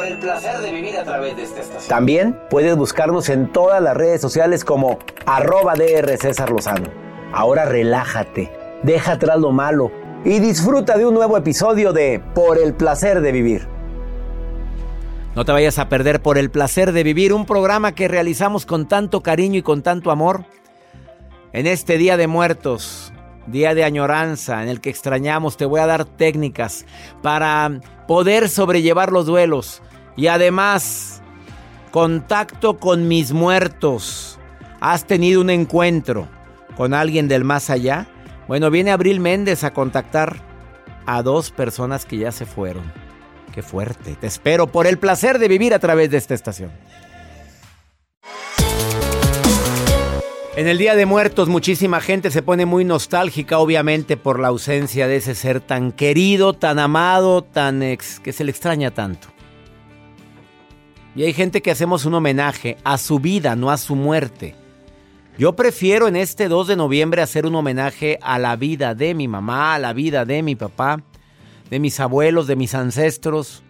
Por el placer de vivir a través de esta estación. También puedes buscarnos en todas las redes sociales como arroba DR César Lozano. Ahora relájate, deja atrás lo malo y disfruta de un nuevo episodio de Por el placer de vivir. No te vayas a perder por el placer de vivir un programa que realizamos con tanto cariño y con tanto amor en este Día de Muertos, día de añoranza en el que extrañamos. Te voy a dar técnicas para poder sobrellevar los duelos y además contacto con mis muertos. ¿Has tenido un encuentro con alguien del más allá? Bueno, viene Abril Méndez a contactar a dos personas que ya se fueron. Qué fuerte. Te espero por el placer de vivir a través de esta estación. En el Día de Muertos muchísima gente se pone muy nostálgica, obviamente, por la ausencia de ese ser tan querido, tan amado, tan ex, que se le extraña tanto. Y hay gente que hacemos un homenaje a su vida, no a su muerte. Yo prefiero en este 2 de noviembre hacer un homenaje a la vida de mi mamá, a la vida de mi papá, de mis abuelos, de mis ancestros.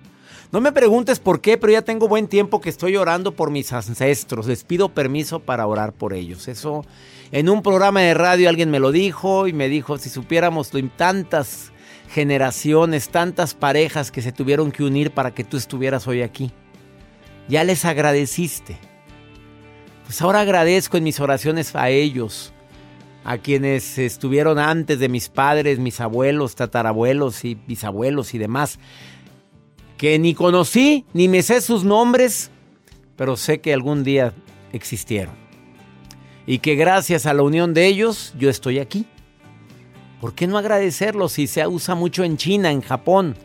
No me preguntes por qué, pero ya tengo buen tiempo que estoy orando por mis ancestros. Les pido permiso para orar por ellos. Eso en un programa de radio alguien me lo dijo y me dijo, si supiéramos tantas generaciones, tantas parejas que se tuvieron que unir para que tú estuvieras hoy aquí. Ya les agradeciste. Pues ahora agradezco en mis oraciones a ellos a quienes estuvieron antes de mis padres, mis abuelos, tatarabuelos y bisabuelos y demás, que ni conocí, ni me sé sus nombres, pero sé que algún día existieron. Y que gracias a la unión de ellos yo estoy aquí. ¿Por qué no agradecerlos si se usa mucho en China, en Japón?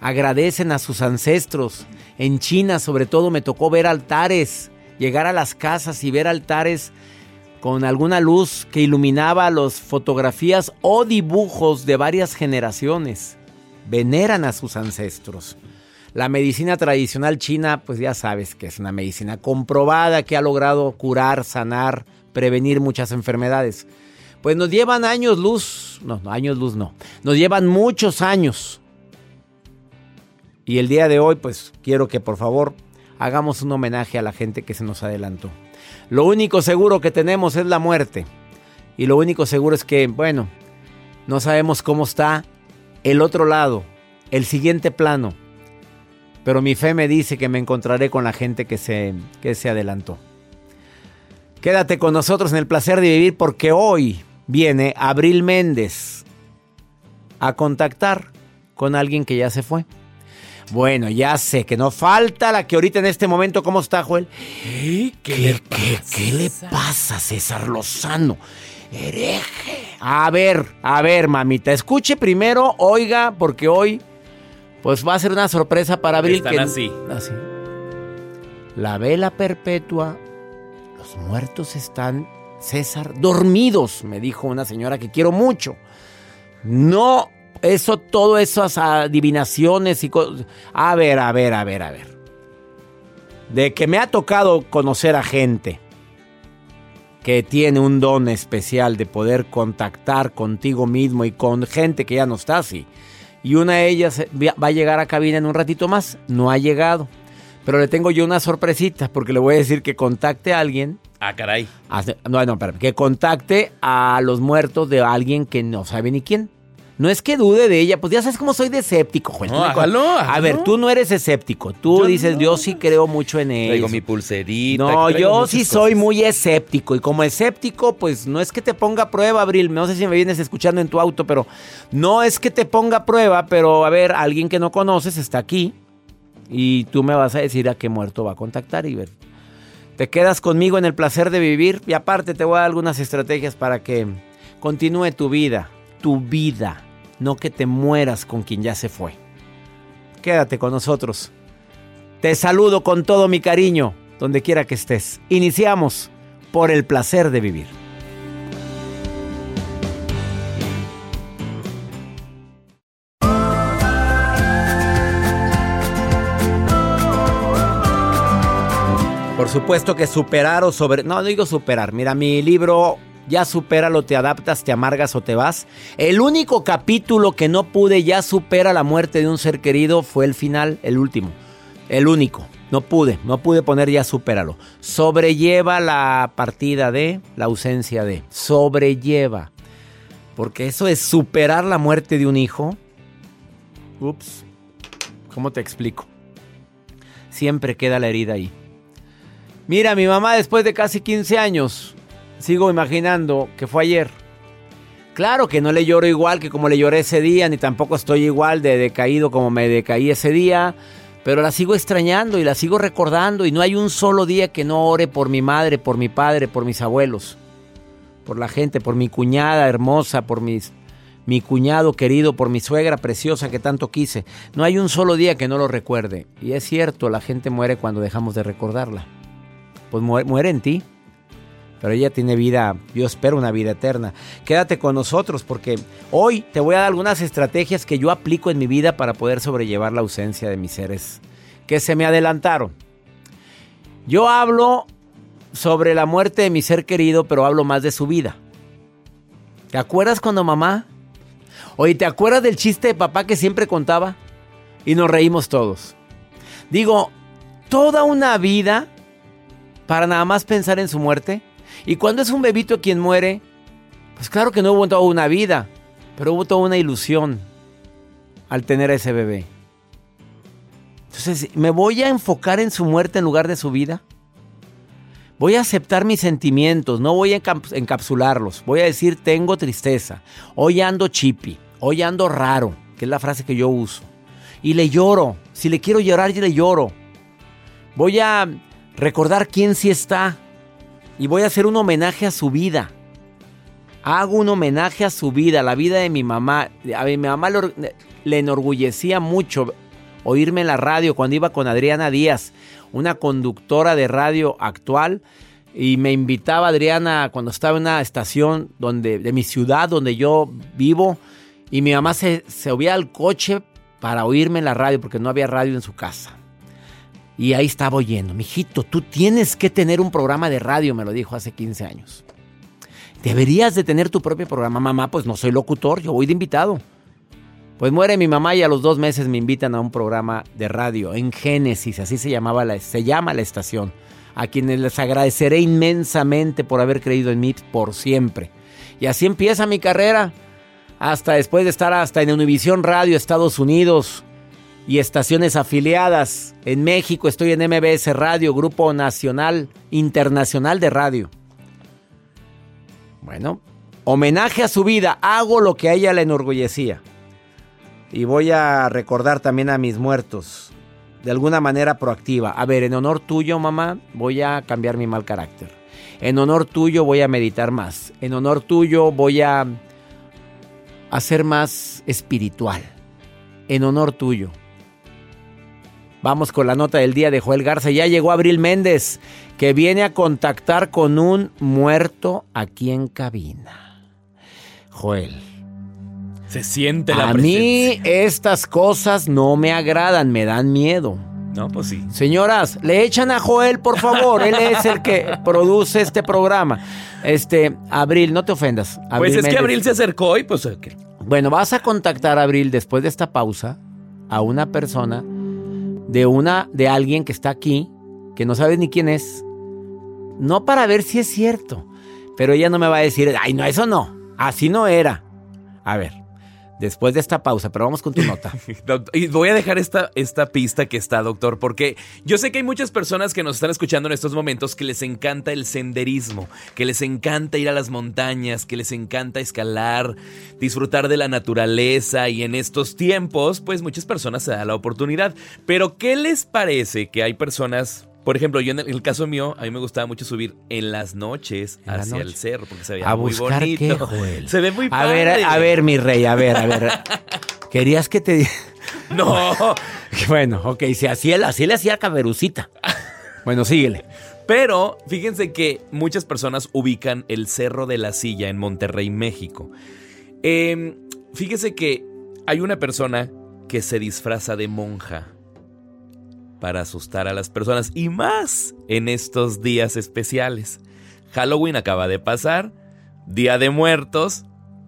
Agradecen a sus ancestros. En China sobre todo me tocó ver altares, llegar a las casas y ver altares con alguna luz que iluminaba las fotografías o dibujos de varias generaciones. Veneran a sus ancestros. La medicina tradicional china, pues ya sabes que es una medicina comprobada que ha logrado curar, sanar, prevenir muchas enfermedades. Pues nos llevan años luz, no, años luz no, nos llevan muchos años. Y el día de hoy, pues quiero que por favor hagamos un homenaje a la gente que se nos adelantó. Lo único seguro que tenemos es la muerte. Y lo único seguro es que, bueno, no sabemos cómo está el otro lado, el siguiente plano. Pero mi fe me dice que me encontraré con la gente que se, que se adelantó. Quédate con nosotros en el placer de vivir porque hoy viene Abril Méndez a contactar con alguien que ya se fue. Bueno, ya sé que no falta la que ahorita en este momento, ¿cómo está, Joel? ¿Qué, le, ¿qué, le pasa, César Lozano? Hereje. A ver, a ver, mamita, escuche primero, oiga, porque hoy, pues va a ser una sorpresa para Abril. Están así. así. La vela perpetua, los muertos están, César, dormidos, me dijo una señora que quiero mucho. No eso, todo esas adivinaciones y cosas. A ver, a ver, a ver, a ver. De que me ha tocado conocer a gente que tiene un don especial de poder contactar contigo mismo y con gente que ya no está así. Y una de ellas va a llegar a cabina en un ratito más. No ha llegado. Pero le tengo yo una sorpresita porque le voy a decir que contacte a alguien. Ah, caray. No, no, espérame. Que contacte a los muertos de alguien que no sabe ni quién. No es que dude de ella, pues ya sabes cómo soy de escéptico, Juan. No, hágalo, A ver, tú no eres escéptico. Tú dices, yo sí creo mucho en él. Traigo mi pulserita. No, yo sí soy muy escéptico. Y como escéptico, pues no es que te ponga a prueba, Abril. No sé si me vienes escuchando en tu auto, pero no es que te ponga a prueba, pero a ver, alguien que no conoces está aquí. Y tú me vas a decir a qué muerto va a contactar y ver. Te quedas conmigo en el placer de vivir. Y aparte te voy a dar algunas estrategias para que continúe tu vida tu vida, no que te mueras con quien ya se fue. Quédate con nosotros. Te saludo con todo mi cariño, donde quiera que estés. Iniciamos por el placer de vivir. Por supuesto que superar o sobre... No, no digo superar. Mira, mi libro ya lo te adaptas, te amargas o te vas. El único capítulo que no pude ya supera la muerte de un ser querido fue el final, el último. El único. No pude, no pude poner ya supéralo. Sobrelleva la partida de, la ausencia de. Sobrelleva. Porque eso es superar la muerte de un hijo. Ups. ¿Cómo te explico? Siempre queda la herida ahí. Mira, mi mamá después de casi 15 años, sigo imaginando que fue ayer. Claro que no le lloro igual que como le lloré ese día, ni tampoco estoy igual de decaído como me decaí ese día, pero la sigo extrañando y la sigo recordando y no hay un solo día que no ore por mi madre, por mi padre, por mis abuelos, por la gente, por mi cuñada hermosa, por mis, mi cuñado querido, por mi suegra preciosa que tanto quise. No hay un solo día que no lo recuerde. Y es cierto, la gente muere cuando dejamos de recordarla. Pues muere en ti pero ella tiene vida, yo espero una vida eterna. Quédate con nosotros porque hoy te voy a dar algunas estrategias que yo aplico en mi vida para poder sobrellevar la ausencia de mis seres que se me adelantaron. Yo hablo sobre la muerte de mi ser querido, pero hablo más de su vida. ¿Te acuerdas cuando mamá? Oye, ¿te acuerdas del chiste de papá que siempre contaba? Y nos reímos todos. Digo, toda una vida para nada más pensar en su muerte. Y cuando es un bebito quien muere, pues claro que no hubo toda una vida, pero hubo toda una ilusión al tener a ese bebé. Entonces, ¿me voy a enfocar en su muerte en lugar de su vida? Voy a aceptar mis sentimientos, no voy a encapsularlos. Voy a decir, tengo tristeza. Hoy ando chippy, hoy ando raro, que es la frase que yo uso. Y le lloro. Si le quiero llorar, yo le lloro. Voy a recordar quién sí está y voy a hacer un homenaje a su vida. Hago un homenaje a su vida, a la vida de mi mamá. A mi mamá le enorgullecía mucho oírme en la radio cuando iba con Adriana Díaz, una conductora de radio actual. Y me invitaba Adriana cuando estaba en una estación donde, de mi ciudad donde yo vivo. Y mi mamá se, se subía al coche para oírme en la radio porque no había radio en su casa. Y ahí estaba oyendo, mijito, tú tienes que tener un programa de radio, me lo dijo hace 15 años. Deberías de tener tu propio programa, mamá, pues no soy locutor, yo voy de invitado. Pues muere mi mamá y a los dos meses me invitan a un programa de radio en Génesis, así se llamaba la, se llama la estación, a quienes les agradeceré inmensamente por haber creído en mí por siempre. Y así empieza mi carrera, hasta después de estar hasta en Univisión Radio, Estados Unidos, y estaciones afiliadas. En México estoy en MBS Radio, Grupo Nacional Internacional de Radio. Bueno, homenaje a su vida, hago lo que a ella le enorgullecía. Y voy a recordar también a mis muertos, de alguna manera proactiva. A ver, en honor tuyo, mamá, voy a cambiar mi mal carácter. En honor tuyo voy a meditar más. En honor tuyo voy a, a ser más espiritual. En honor tuyo Vamos con la nota del día de Joel Garza. Ya llegó Abril Méndez, que viene a contactar con un muerto aquí en cabina. Joel. Se siente la A mí estas cosas no me agradan, me dan miedo. No, pues sí. Señoras, le echan a Joel, por favor. Él es el que produce este programa. Este, Abril, no te ofendas. pues es que Abril se acercó y pues. Bueno, vas a contactar a Abril después de esta pausa a una persona de una de alguien que está aquí, que no sabes ni quién es, no para ver si es cierto, pero ella no me va a decir, "Ay, no, eso no, así no era." A ver, después de esta pausa, pero vamos con tu nota. y voy a dejar esta, esta pista que está, doctor, porque yo sé que hay muchas personas que nos están escuchando en estos momentos que les encanta el senderismo, que les encanta ir a las montañas, que les encanta escalar, disfrutar de la naturaleza y en estos tiempos, pues muchas personas se dan la oportunidad. Pero, ¿qué les parece que hay personas por ejemplo, yo en el, caso mío, a mí me gustaba mucho subir en las noches hacia el cerro porque se veía a muy buscar bonito. Qué, Se ve muy a Ver, a ver, mi rey, a ver, a ver. ¿Querías que te No. bueno, ok, si así, así le hacía caberucita. Bueno, síguele. Pero fíjense que muchas personas ubican el Cerro de la Silla en Monterrey, México. Eh, fíjese que hay una persona que se disfraza de monja para asustar a las personas y más en estos días especiales. Halloween acaba de pasar, Día de Muertos,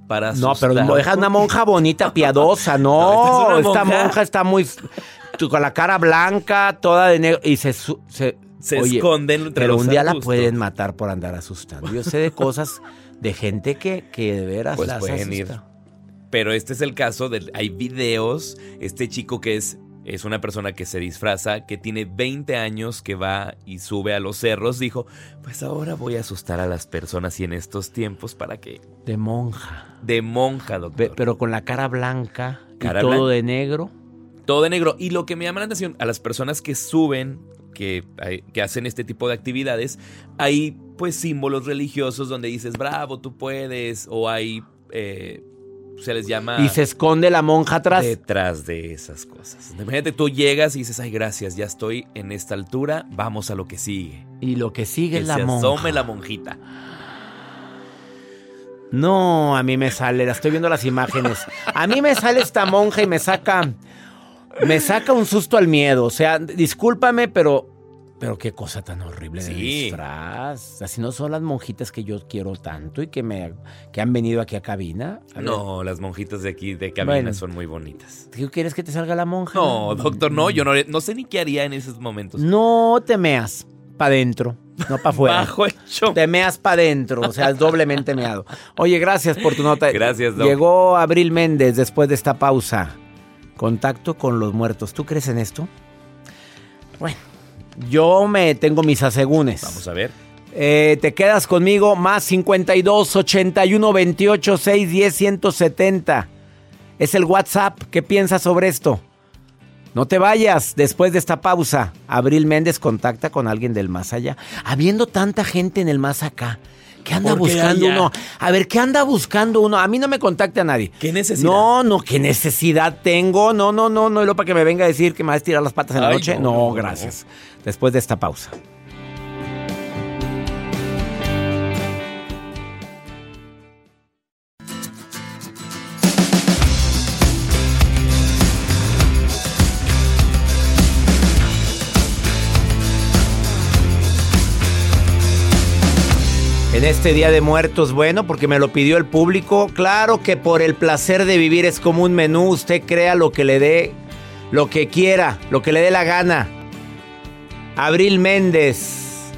para No, asustar. pero deja una monja bonita, piadosa, no. No, esta es una esta monja. monja está muy con la cara blanca, toda de negro y se se, Se esconden entre Pero los un día la pueden matar por andar asustando. Yo sé de cosas de gente que, que de veras Pues las pueden ir. asusta. Pero este es el caso de hay videos, este chico que es es una persona que se disfraza, que tiene 20 años, que va y sube a los cerros, dijo, pues ahora voy a asustar a las personas y en estos tiempos para que De monja. de monja, doctor. Pero con la cara blanca Cara y todo blanca. de negro. Todo de negro. Y lo que me llama la atención, a las personas que suben, que hacen este tipo de actividades, hay pues símbolos religiosos donde dices, bravo, tú puedes, o hay, eh, se les llama... Y se esconde la monja atrás. Detrás de esas cosas. Imagínate, tú llegas y dices, ay, gracias, ya estoy en esta altura, vamos a lo que sigue. Y lo que sigue Que es la se monja. asome la monjita. No, a mí me sale, la estoy viendo las imágenes. A mí me sale esta monja y me saca, me saca un susto al miedo. O sea, discúlpame, pero, pero qué cosa tan horrible de Sí. disfraz. Así no son las monjitas que yo quiero tanto y que me, que han venido aquí a cabina. A No, las monjitas de aquí de cabina Bueno. son muy bonitas. ¿Tú quieres que te salga la monja? No, doctor, no, yo no, no sé ni qué haría en esos momentos. No te meas para adentro, no para afuera. Bajo show. Te meas para adentro, o sea, es doblemente meado. Oye, gracias por tu nota. Gracias, Doc. Llegó Abril Méndez después de esta pausa. Contacto con los muertos. ¿Tú crees en esto? Bueno, yo me tengo mis asegúnes. Vamos a ver. Eh, te quedas conmigo más 52 81 28 6 10 170. Es el WhatsApp. ¿Qué piensas sobre esto? No te vayas después de esta pausa. Abril Méndez contacta con alguien del más allá. Habiendo tanta gente en el más acá. ¿Qué anda ¿Por qué buscando allá? uno? A ver, ¿qué anda buscando uno? A mí no me contacte a nadie. ¿Qué necesidad? No, no, ¿qué necesidad tengo? No, no, no, no. Lo para que me venga a decir que me vas a tirar las patas en la noche. no, No, no, no. Después de esta pausa. En este Día de Muertos, bueno, porque me lo pidió el público, claro que por el placer de vivir es como un menú, usted crea lo que le dé, lo que quiera, lo que le dé la gana. Abril Méndez,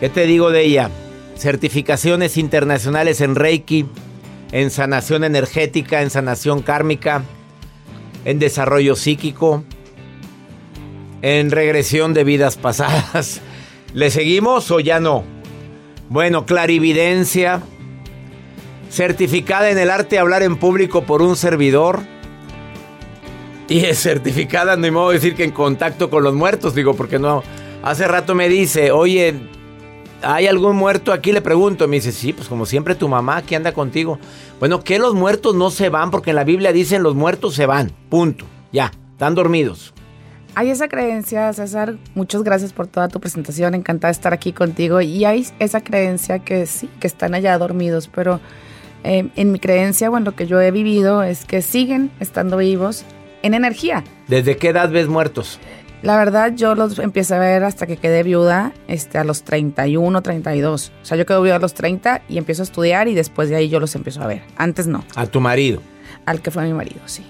¿qué te digo de ella? Certificaciones internacionales en Reiki, en sanación energética, en sanación kármica, en desarrollo psíquico, en regresión de vidas pasadas. ¿Le seguimos o ya no? Bueno, clarividencia, certificada en el arte de hablar en público por un servidor. Y es certificada, no hay modo de decir que en contacto con los muertos, digo, porque no. Hace rato me dice, oye, ¿hay algún muerto aquí? Le pregunto. Me dice, sí, pues como siempre tu mamá aquí anda contigo. Bueno, que los muertos no se van, porque en la Biblia dicen los muertos se van. Punto. Ya, están dormidos. Hay esa creencia, César. Muchas gracias por toda tu presentación. Encantada de estar aquí contigo. Y hay esa creencia que sí, que están allá dormidos. Pero eh, en mi creencia, bueno, lo que yo he vivido es que siguen estando vivos en energía. ¿Desde qué edad ves muertos? La verdad, yo los empecé a ver hasta que quedé viuda este, a los 31, 32. O sea, yo quedo viuda a los 30 y empiezo a estudiar y después de ahí yo los empiezo a ver. Antes no, A tu marido. al que fue mi marido, sí.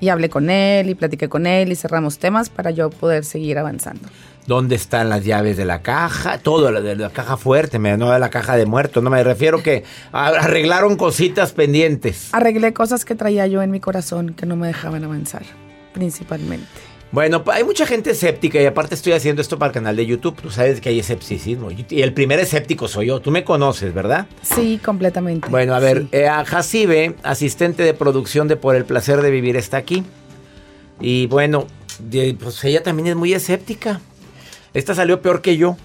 Y hablé con él y platiqué con él y cerramos temas para yo poder seguir avanzando. ¿Dónde están las llaves de la caja? Todo, la de la caja fuerte, me- no de la caja de muertos. No me refiero que arreglaron cositas pendientes. Arreglé cosas que traía yo en mi corazón que no me dejaban avanzar, principalmente. Bueno, hay mucha gente escéptica y aparte estoy haciendo esto para el canal de YouTube. Tú sabes que hay escepticismo. Y el primer escéptico soy yo. Tú me conoces, ¿verdad? Sí, completamente. Bueno, a ver, Sí. eh, a Jacibe, asistente de producción de Por el Placer de Vivir, está aquí. Y bueno, de- pues ella también es muy escéptica. Esta salió peor que yo.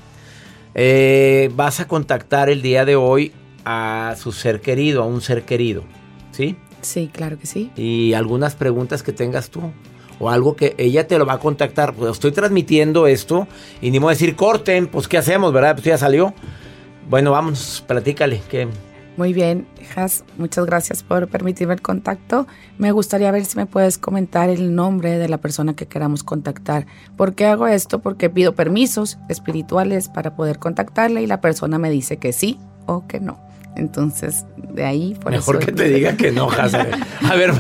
Eh, vas a contactar el día de hoy a su ser querido, a un ser querido, ¿sí? Sí, claro que sí. Y algunas preguntas que tengas tú. O algo que ella te lo va a contactar. Pues estoy transmitiendo esto y ni modo de decir corten, pues ¿qué hacemos, verdad? Pues ya salió. Bueno, vamos, platícale. Muy bien, Has, muchas gracias por permitirme el contacto. Me gustaría ver si me puedes comentar el nombre de la persona que queramos contactar. ¿Por qué hago esto? Porque pido permisos espirituales para poder contactarle y la persona me dice que sí o que no. Entonces, de ahí, por Mejor que te diga que no. A ver,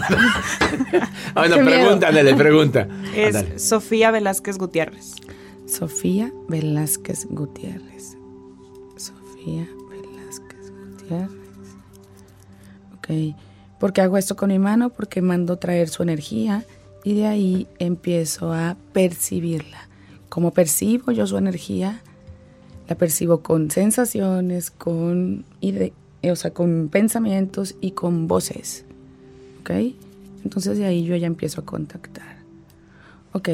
bueno, pregúntale, le pregunta. Es Sofía Velázquez Gutiérrez. Sofía Velázquez Gutiérrez. Sofía Velázquez Gutiérrez. ¿Por qué hago esto con mi mano? Porque mando traer su energía y de ahí empiezo a percibirla. Como percibo yo su energía, la percibo con sensaciones, con, o sea, con pensamientos y con voces. ¿Ok? Entonces de ahí yo ya empiezo a contactar. Ok,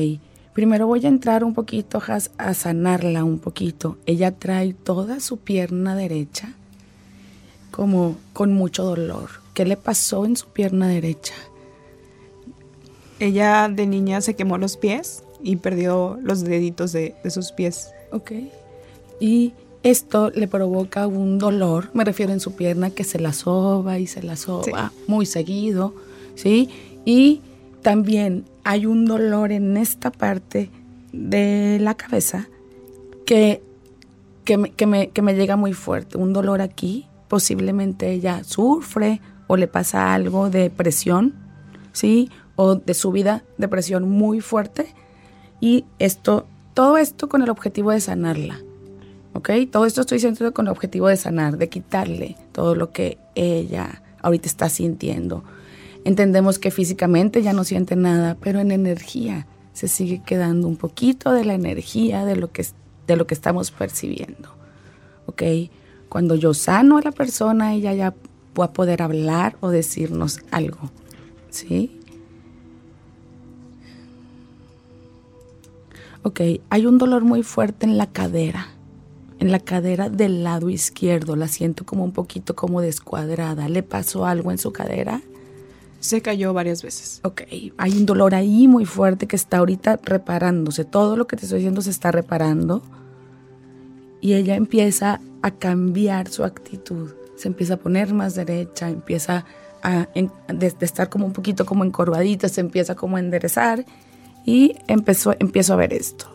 primero voy a entrar un poquito a sanarla un poquito. Ella trae toda su pierna derecha como con mucho dolor ¿Qué le pasó en su pierna derecha? Ella de niña se quemó los pies y perdió los deditos de, sus pies. Ok. Y esto le provoca un dolor, me refiero en su pierna, que se la soba y se la soba muy seguido, ¿sí? Y también hay un dolor en esta parte de la cabeza que, que, que, me, que me llega muy fuerte, un dolor aquí, posiblemente ella sufre o le pasa algo de presión, ¿sí? O de subida de presión muy fuerte. Y esto, todo esto con el objetivo de sanarla. ¿Ok? Todo esto estoy diciendo con el objetivo de sanar, de quitarle todo lo que ella ahorita está sintiendo. Entendemos que físicamente ya no siente nada, pero en energía se sigue quedando un poquito de la energía de lo que, de lo que estamos percibiendo. ¿Ok? Cuando yo sano a la persona, ella ya va a poder hablar o decirnos algo. ¿Sí? Ok, hay un dolor muy fuerte en la cadera, en la cadera del lado izquierdo. La siento como un poquito como descuadrada. ¿Le pasó algo en su cadera? Se cayó varias veces. Ok, hay un dolor ahí muy fuerte que está ahorita reparándose. Todo lo que te estoy diciendo se está reparando. Y ella empieza a cambiar su actitud se empieza a poner más derecha, empieza a, de, estar como un poquito como encorvadita, se empieza como a enderezar y empezó, empiezo a ver esto.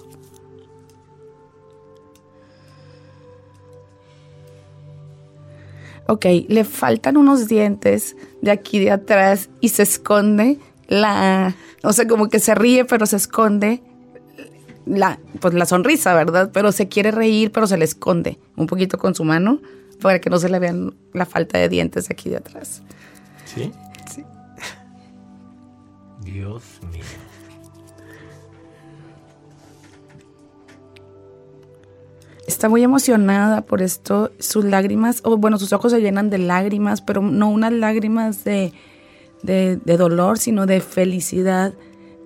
Ok, le faltan unos dientes de aquí de atrás y se esconde la, o sea, como que se ríe pero se esconde la, pues la sonrisa, ¿verdad? Pero se quiere reír pero se le esconde un poquito con su mano para que no se le vean la falta de dientes aquí de atrás. ¿Sí? Sí. Dios mío. Está muy emocionada por esto. Sus lágrimas, o bueno, sus ojos se llenan de lágrimas, pero no unas lágrimas de, de, dolor, sino de felicidad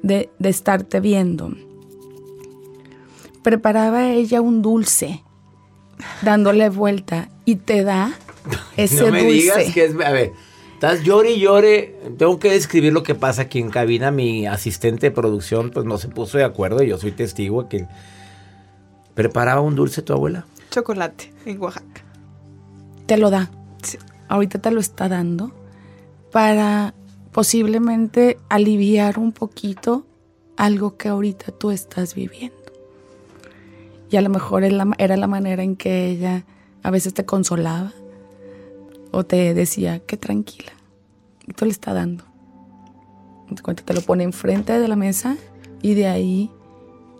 de, de estarte viendo. Preparaba ella un dulce dándole vuelta y te da ese no me digas que es, a ver, estás llore y llore. Tengo que describir lo que pasa aquí en cabina. Mi asistente de producción pues no se puso de acuerdo y yo soy testigo que preparaba un dulce tu abuela. Chocolate en Oaxaca. Te lo da. Ahorita te lo está dando para posiblemente aliviar un poquito algo que ahorita tú estás viviendo. Y a lo mejor era la manera en que ella a veces te consolaba o te decía, qué tranquila. Y tú le está dando. Te lo pone enfrente de la mesa y de ahí,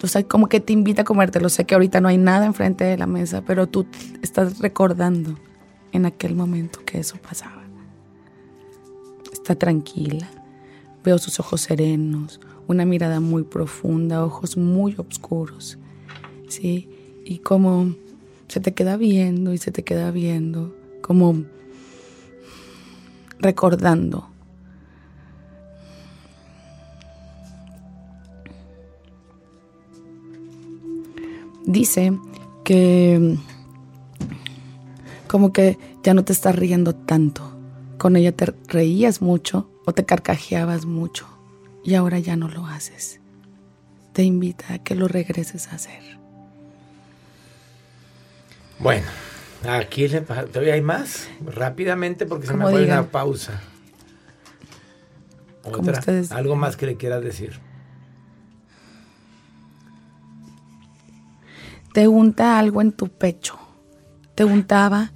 tú sabes, como que te invita a comértelo. Sé que ahorita no hay nada enfrente de la mesa, pero tú estás recordando en aquel momento que eso pasaba. Está tranquila. Veo sus ojos serenos, una mirada muy profunda, ojos muy oscuros. ¿sí? Y como se te queda viendo y se te queda viendo, como recordando. Dice que como que ya no te estás riendo tanto. Con ella te reías mucho o te carcajeabas mucho y ahora ya no lo haces. Te invita a que lo regreses a hacer. Bueno, Aquí le todavía hay más. Rápidamente porque se me fue una pausa. Otra. Algo más que le quieras decir. Te unta algo en tu pecho. Te untaba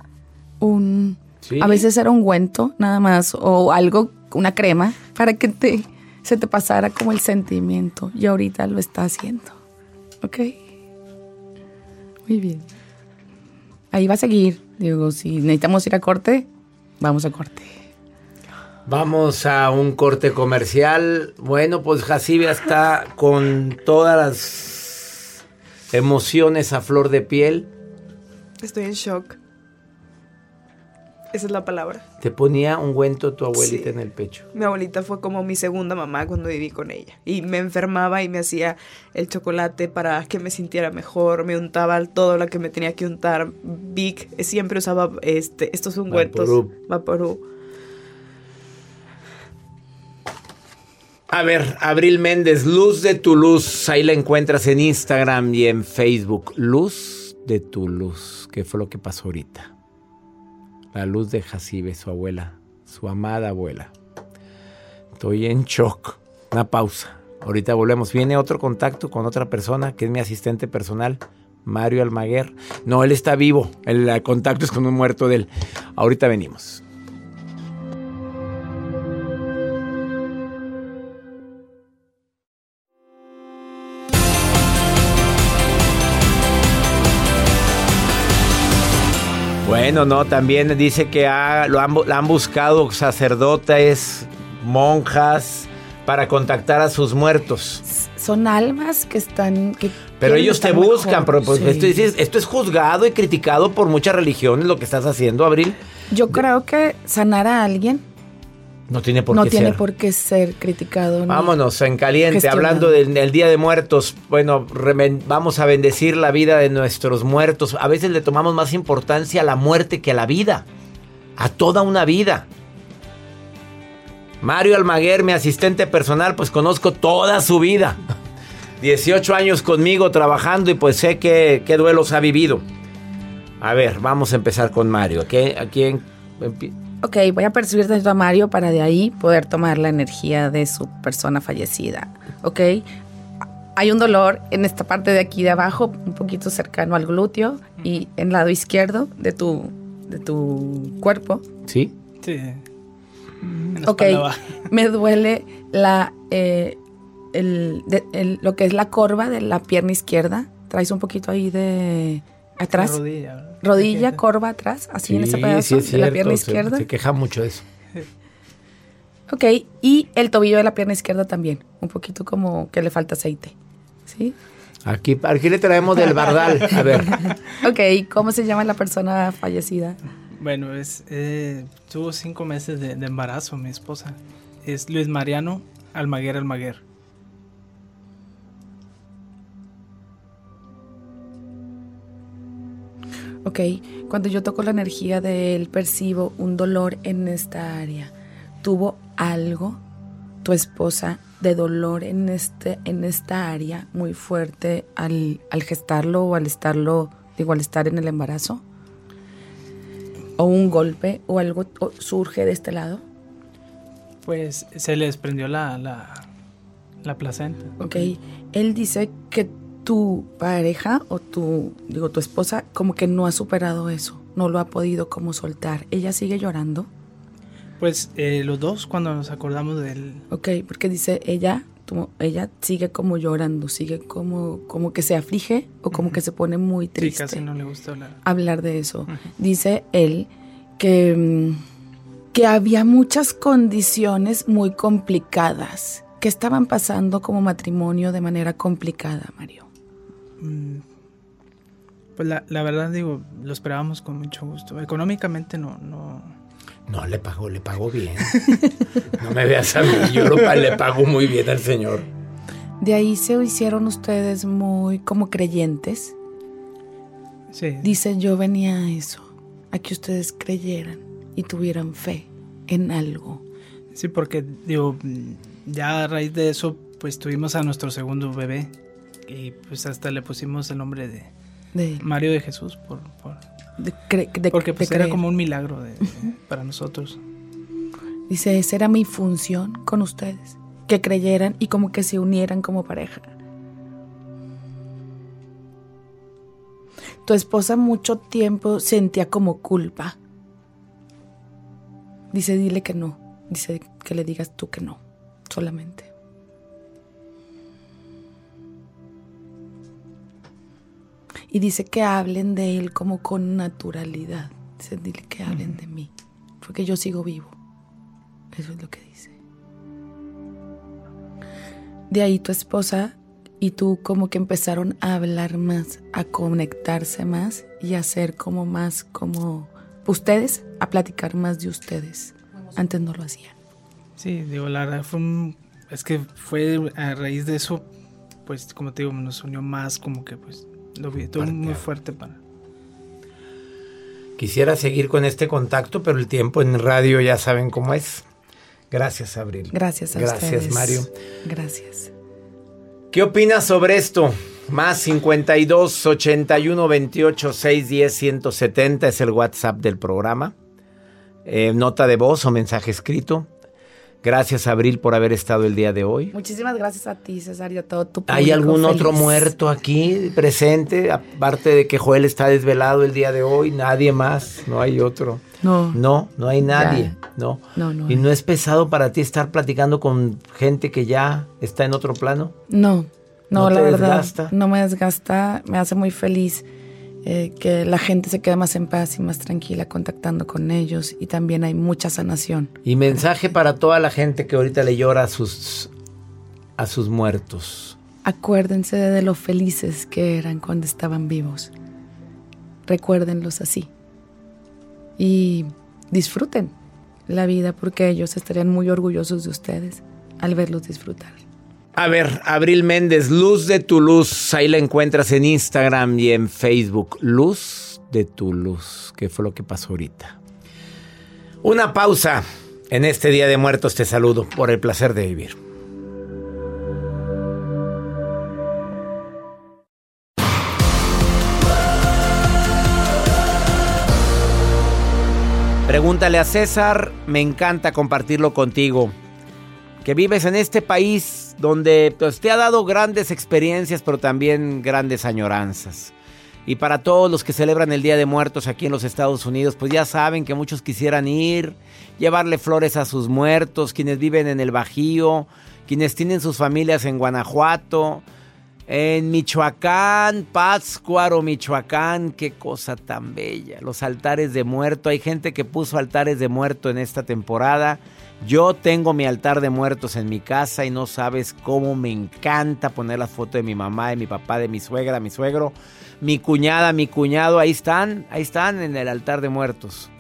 un... Sí. A veces era ungüento nada más o algo, una crema, para que te, se te pasara como el sentimiento. Y ahorita lo está haciendo. ¿Ok? Muy bien. Ahí va a seguir. Digo, si necesitamos ir a corte, vamos a corte. Vamos a un corte comercial. Bueno, pues Jacibe está con todas las emociones a flor de piel. Estoy en shock. Esa es la palabra. Te ponía un ungüento tu abuelita Sí. en el pecho. Mi abuelita fue como mi segunda mamá cuando viví con ella. Y me enfermaba y me hacía el chocolate para que me sintiera mejor. Me untaba todo lo que me tenía que untar. Vic siempre usaba este, estos ungüentos. Vaporub. Vaporub. A ver, Abril Méndez, Luz de tu Luz. Ahí la encuentras en Instagram y en Facebook. Luz de tu Luz. ¿Qué fue lo que pasó ahorita? La luz de Jacibe, su abuela, su amada abuela. Estoy en shock. Una pausa. Ahorita volvemos. Viene otro contacto con otra persona que es mi asistente personal, Mario Almaguer. No, él está vivo. El contacto es con un muerto de él. Ahorita venimos. Bueno, no, también dice que ha- lo han, bu- la han buscado sacerdotes, monjas, para contactar a sus muertos. Son almas que están... Que Pero ellos te buscan, pero pues Sí. esto, dices, esto es juzgado y criticado por muchas religiones lo que estás haciendo, Abril. Yo creo que sanar a alguien No tiene por no qué tiene ser. por qué ser criticado. Vámonos, en caliente, gestionado. hablando del, del Día de Muertos. Bueno, remen- vamos a bendecir la vida de nuestros muertos. A veces le tomamos más importancia a la muerte que a la vida. A toda una vida. Mario Almaguer, mi asistente personal, pues conozco toda su vida. 18 años conmigo trabajando y pues sé qué, qué duelos ha vivido. A ver, vamos a empezar con Mario. ¿A, qué- a quién Ok, voy a percibir tanto a Mario para de ahí poder tomar la energía de su persona fallecida. Ok, hay un dolor en esta parte de aquí de abajo, un poquito cercano al glúteo y en el lado izquierdo de tu, de tu cuerpo. ¿Sí? Sí. Ok, me duele la, eh, el- de- el- lo que es la corva de la pierna izquierda. Traes un poquito ahí de atrás. La rodilla. Rodilla, corva atrás, así en ese pedazo sí es de la pierna se- izquierda. Se, queja mucho de eso. Ok, y el tobillo de la pierna izquierda también. Un poquito como que le falta aceite. ¿Sí? Aquí, aquí le traemos del bardal. A ver. Ok, ¿cómo se llama la persona fallecida? Bueno, es, eh, tuvo cinco meses de, de embarazo mi esposa. Es Luis Mariano Almaguer Almaguer. Ok, cuando yo toco la energía de él, percibo un dolor en esta área. ¿Tuvo algo, tu esposa, de dolor en, este, en esta área muy fuerte al, al gestarlo o al estarlo, digo, al estar en el embarazo? ¿O un golpe o algo o surge de este lado? Pues se le desprendió la, la, la placenta. Ok, él dice que tu pareja o tu, digo, tu esposa como que no ha superado eso, no lo ha podido como soltar. ¿Ella sigue llorando? Pues eh, los dos cuando nos acordamos del... Ok, porque dice ella, tu- ella sigue como llorando, sigue como, como que se aflige o como que se pone muy Sí, triste casi no le gusta hablar. hablar de eso. Dice él que, mm, que había muchas condiciones muy complicadas que estaban pasando como matrimonio de manera complicada, Mario. Mm, Pues la, la verdad digo, lo esperábamos con mucho gusto. Económicamente no, no, No, le pagó, le pagó bien. No me veas a mí, yo lo, le pago muy bien al señor. De ahí se hicieron ustedes muy como creyentes. sí, Dice, yo venía a eso, a que ustedes creyeran y tuvieran fe en algo. sí, porque digo, ya a raíz de eso, pues tuvimos a nuestro segundo bebé y pues hasta le pusimos el nombre de De, Mario de Jesús por, por de, cre- de- Porque de pues era creer. como un milagro de- para nosotros. Dice, esa era mi función con ustedes, que creyeran y como que se unieran como pareja. Tu esposa mucho tiempo sentía como culpa. Dice, dile que no. Dice que le digas tú que no, solamente. Y dice que hablen de él como con naturalidad. Dice, dile que hablen de mí, porque yo sigo vivo. Eso es lo que dice. De ahí tu esposa y tú como que empezaron a hablar más, a conectarse más y a ser como más como ustedes, a platicar más de ustedes. Antes no lo hacían. Sí, digo, la verdad fue un- es que fue a raíz de eso, pues como te digo, nos unió más como que pues lo vi todo muy fuerte para... Quisiera seguir con este contacto, pero el tiempo en radio ya saben cómo es. Gracias, Abril. Gracias a Gracias, ustedes. Mario. Gracias. ¿Qué opinas sobre esto? Más 52 81 28 610 170 es el WhatsApp del programa. Eh, nota de voz o mensaje escrito. Gracias, Abril, por haber estado el día de hoy. Muchísimas gracias a ti, César, y a todo tu ¿Hay público algún otro muerto aquí presente? Aparte de que Joel está desvelado el día de hoy, nadie más, no hay otro. No. No, no hay nadie, no. No, no ¿Y hay. no es pesado para ti estar platicando con gente que ya está en otro plano? No, ¿No no, la verdad. desgasta? No me desgasta, me hace muy feliz eh, que la gente se quede más en paz y más tranquila contactando con ellos y también hay mucha sanación. Y mensaje para toda la gente que ahorita le llora a sus, a sus muertos. Acuérdense de lo felices que eran cuando estaban vivos. Recuérdenlos así. Y disfruten la vida porque ellos estarían muy orgullosos de ustedes al verlos disfrutar. A ver, Abril Méndez, Luz de tu Luz, ahí la encuentras en Instagram y en Facebook. Luz de tu Luz, que fue lo que pasó ahorita. Una pausa. En este Día de Muertos te saludo por el placer de vivir. Pregúntale a César, me encanta compartirlo contigo. Que vives en este país donde pues, te ha dado grandes experiencias, pero también grandes añoranzas. Y para todos los que celebran el Día de Muertos aquí en los Estados Unidos, pues ya saben que muchos quisieran ir, llevarle flores a sus muertos, quienes viven en el Bajío, quienes tienen sus familias en Guanajuato, en Michoacán, Pátzcuaro, Michoacán, qué cosa tan bella. Los altares de muerto, hay gente que puso altares de muerto en esta temporada. Yo tengo mi altar de muertos en mi casa y no sabes cómo me encanta poner la foto de mi mamá, de mi papá, de mi suegra, mi suegro, mi cuñada, mi cuñado, ahí están, ahí están en el altar de muertos.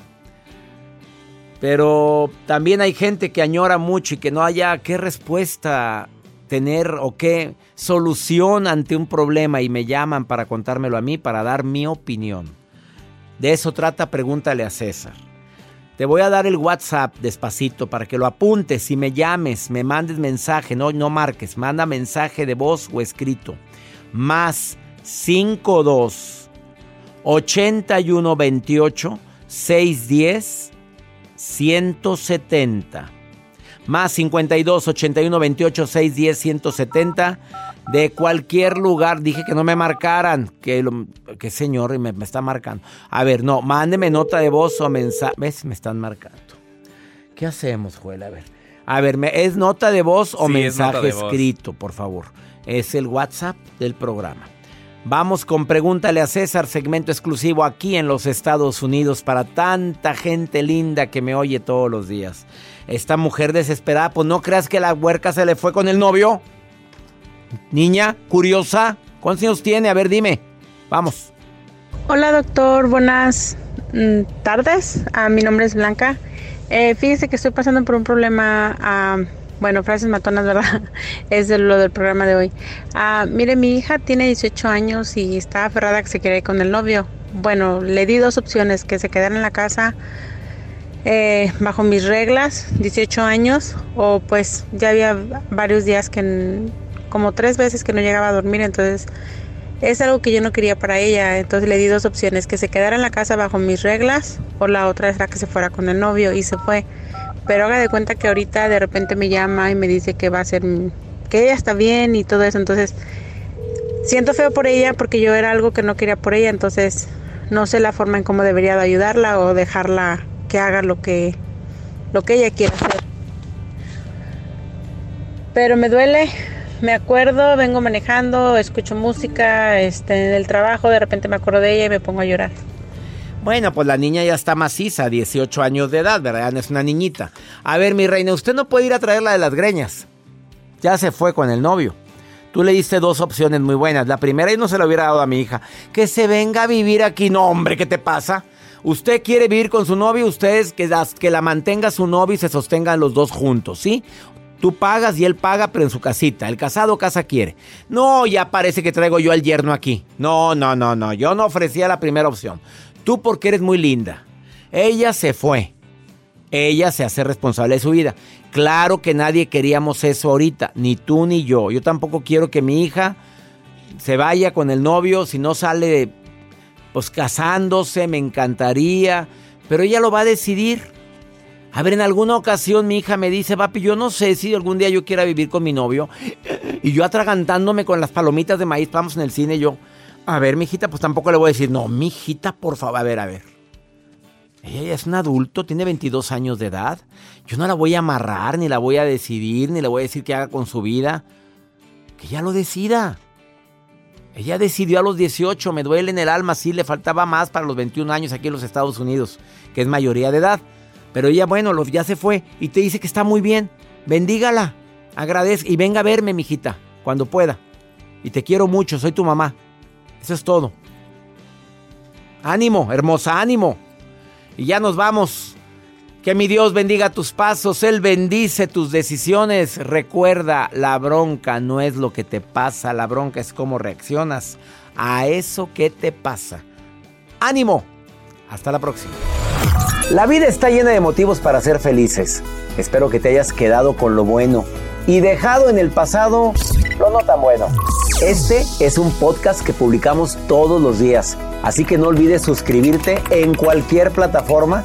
Pero también hay gente que añora mucho y que no haya qué respuesta tener o qué solución ante un problema y me llaman para contármelo a mí, para dar mi opinión. De eso trata, pregúntale a César. Te voy a dar el WhatsApp despacito para que lo apuntes y me llames, me mandes mensaje, no, no marques, manda mensaje de voz o escrito. Más 52 81 28 610 170 más 52 81 28 610 170 de cualquier lugar. Dije que no me marcaran. Que, lo, que señor me, me está marcando. A ver, no, mándeme nota de voz o mensaje. ¿Ves? Me están marcando. ¿Qué hacemos, Joel? A ver. A ver, ¿me- ¿es nota de voz o Sí, es nota mensaje voz. escrito, por favor? Es el WhatsApp del programa. Vamos con Pregúntale a César, segmento exclusivo aquí en los Estados Unidos para tanta gente linda que me oye todos los días. Esta mujer desesperada, pues no creas que la huerca se le fue con el novio. Niña, curiosa, ¿cuántos años tiene? A ver, dime. Vamos. Hola doctor, buenas mm, tardes. Ah, mi nombre es Blanca. Eh, fíjese que estoy pasando por un problema, ah, bueno, frases matonas, ¿verdad? Es de lo del programa de hoy. Ah, mire, mi hija tiene 18 años y está aferrada que se quiere ir con el novio. Bueno, le di dos opciones, que se quedara en la casa eh, bajo mis reglas, 18 años, o pues ya había varios días que, como tres veces que no llegaba a dormir, entonces es algo que yo no quería para ella, entonces le di dos opciones, que se quedara en la casa bajo mis reglas o la otra era que se fuera con el novio y se fue. Pero haga de cuenta que ahorita de repente me llama y me dice que va a ser, que ella está bien y todo eso, entonces siento feo por ella porque yo era algo que no quería por ella, entonces no sé la forma en cómo debería de ayudarla o dejarla haga lo que, lo que ella quiera hacer. Pero me duele, me acuerdo, vengo manejando, escucho música, este, en el trabajo, de repente me acuerdo de ella y me pongo a llorar. Bueno, pues la niña ya está maciza, 18 años de edad, ¿verdad? No es una niñita. A ver, mi reina, usted no puede ir a traerla de las greñas. Ya se fue con el novio. Tú le diste dos opciones muy buenas. La primera y no se la hubiera dado a mi hija. Que se venga a vivir aquí. No, hombre, ¿qué te pasa? Usted quiere vivir con su novio, ustedes que, que la mantenga su novio y se sostengan los dos juntos, ¿sí? Tú pagas y él paga, pero en su casita. El casado casa quiere. No, ya parece que traigo yo al yerno aquí. No, no, no, no. Yo no ofrecía la primera opción. Tú porque eres muy linda. Ella se fue. Ella se hace responsable de su vida. Claro que nadie queríamos eso ahorita, ni tú ni yo. Yo tampoco quiero que mi hija se vaya con el novio si no sale pues casándose, me encantaría, pero ella lo va a decidir. A ver, en alguna ocasión mi hija me dice, papi, yo no sé si algún día yo quiera vivir con mi novio. Y yo atragantándome con las palomitas de maíz, vamos en el cine, yo, a ver, mi hijita, pues tampoco le voy a decir, no, mi hijita, por favor, a ver, a ver. Ella es un adulto, tiene 22 años de edad. Yo no la voy a amarrar, ni la voy a decidir, ni le voy a decir qué haga con su vida. Que ella lo decida. Ella decidió a los 18, me duele en el alma, sí, le faltaba más para los 21 años aquí en los Estados Unidos, que es mayoría de edad. Pero ella, bueno, ya se fue y te dice que está muy bien. Bendígala, agradezca y venga a verme, mijita, cuando pueda. Y te quiero mucho, soy tu mamá. Eso es todo. Ánimo, hermosa, ánimo. Y ya nos vamos. Que mi Dios bendiga tus pasos, Él bendice tus decisiones. Recuerda, la bronca no es lo que te pasa, la bronca es cómo reaccionas a eso que te pasa. Ánimo. Hasta la próxima. La vida está llena de motivos para ser felices. Espero que te hayas quedado con lo bueno y dejado en el pasado lo no tan bueno. Este es un podcast que publicamos todos los días, así que no olvides suscribirte en cualquier plataforma